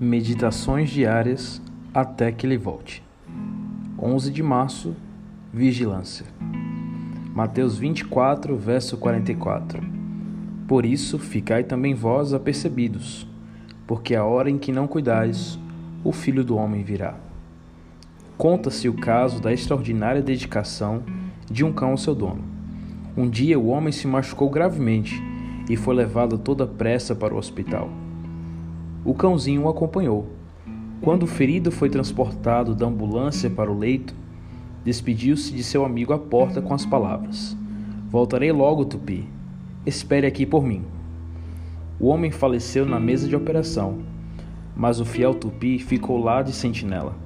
Meditações diárias até que ele volte. 11 de março, vigilância. Mateus 24, verso 44. Por isso, ficai também vós apercebidos, porque a hora em que não cuidais, o Filho do homem virá. Conta-se o caso da extraordinária dedicação de um cão ao seu dono. Um dia o homem se machucou gravemente e foi levado toda pressa para o hospital. O cãozinho o acompanhou. Quando o ferido foi transportado da ambulância para o leito, despediu-se de seu amigo à porta com as palavras: Voltarei logo, Tupi. Espere aqui por mim. O homem faleceu na mesa de operação, mas o fiel Tupi ficou lá de sentinela.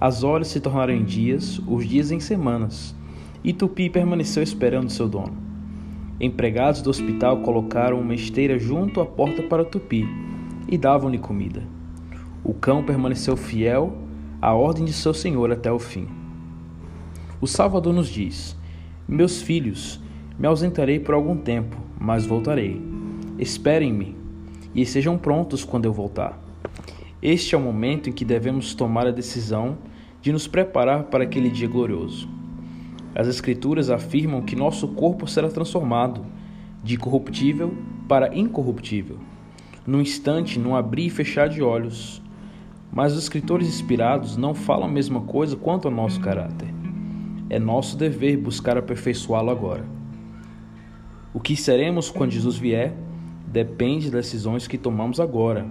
As horas se tornaram em dias, os dias em semanas, e Tupi permaneceu esperando seu dono. Empregados do hospital colocaram uma esteira junto à porta para Tupi e davam-lhe comida. O cão permaneceu fiel à ordem de seu senhor até o fim. O Salvador nos diz: Meus filhos, me ausentarei por algum tempo, mas voltarei. Esperem-me e sejam prontos quando eu voltar. Este é o momento em que devemos tomar a decisão de nos preparar para aquele dia glorioso. As Escrituras afirmam que nosso corpo será transformado de corruptível para incorruptível num instante, num abrir e fechar de olhos. Mas os escritores inspirados não falam a mesma coisa quanto ao nosso caráter. É nosso dever buscar aperfeiçoá-lo agora. O que seremos quando Jesus vier depende das decisões que tomamos agora,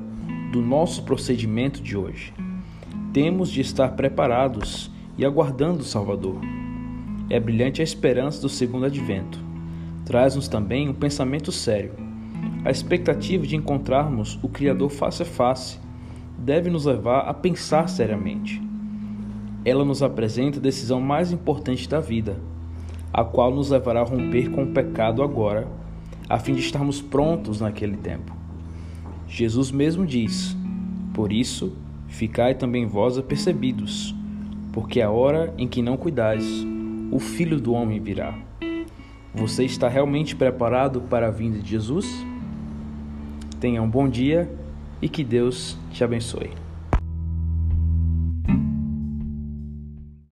do nosso procedimento de hoje. Temos de estar preparados e aguardando o Salvador. É brilhante a esperança do segundo advento. Traz-nos também um pensamento sério a expectativa de encontrarmos o Criador face a face deve nos levar a pensar seriamente. Ela nos apresenta a decisão mais importante da vida, a qual nos levará a romper com o pecado agora, a fim de estarmos prontos naquele tempo. Jesus mesmo diz: Por isso, ficai também vós apercebidos, porque a hora em que não cuidais, o Filho do Homem virá. Você está realmente preparado para a vinda de Jesus? Tenha um bom dia e que Deus te abençoe.